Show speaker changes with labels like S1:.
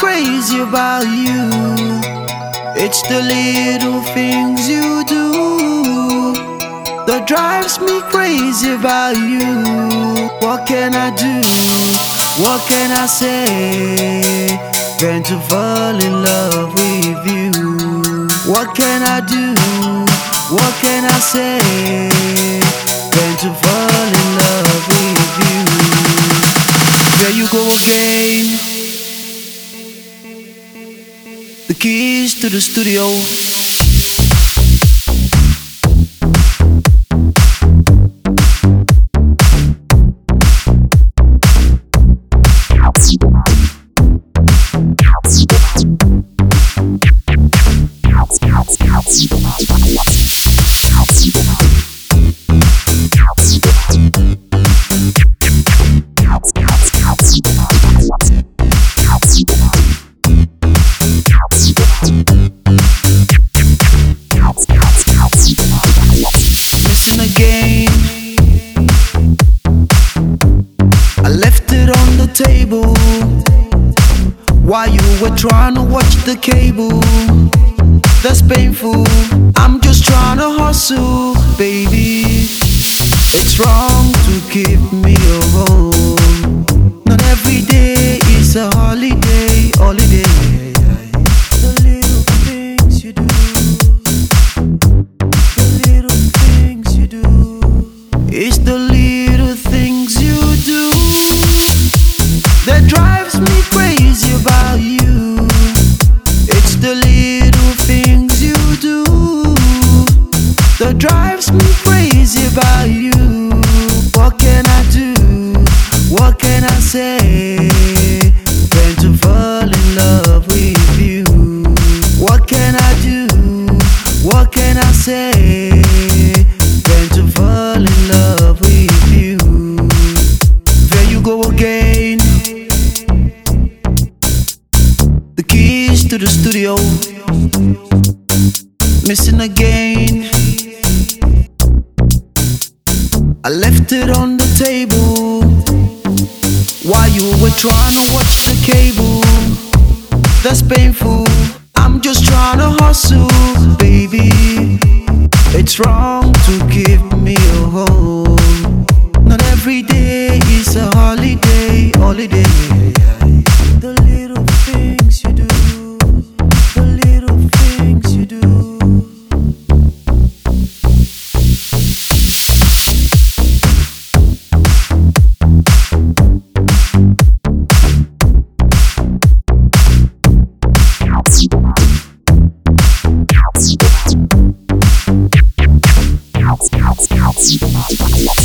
S1: crazy about you. It's the little things you do that drives me crazy about you. What can I do? What can I say? Going to fall in love with you. What can I do? What can I say? Keys to the studio. Left it on the table while you were trying to watch the cable. That's painful. I'm just trying to hustle, baby. It's wrong to keep things you do that drives me crazy about you. What can I do? What can I say than to fall in love with you? What can I do? What can I say than to fall in love with you? There you go again. The keys to the studio. Missing again. I left it on the table while you were trying to watch the cable. That's painful. I'm just trying to hustle, baby. It's wrong to give me a home. Not every day is a holiday, holiday. Thank you.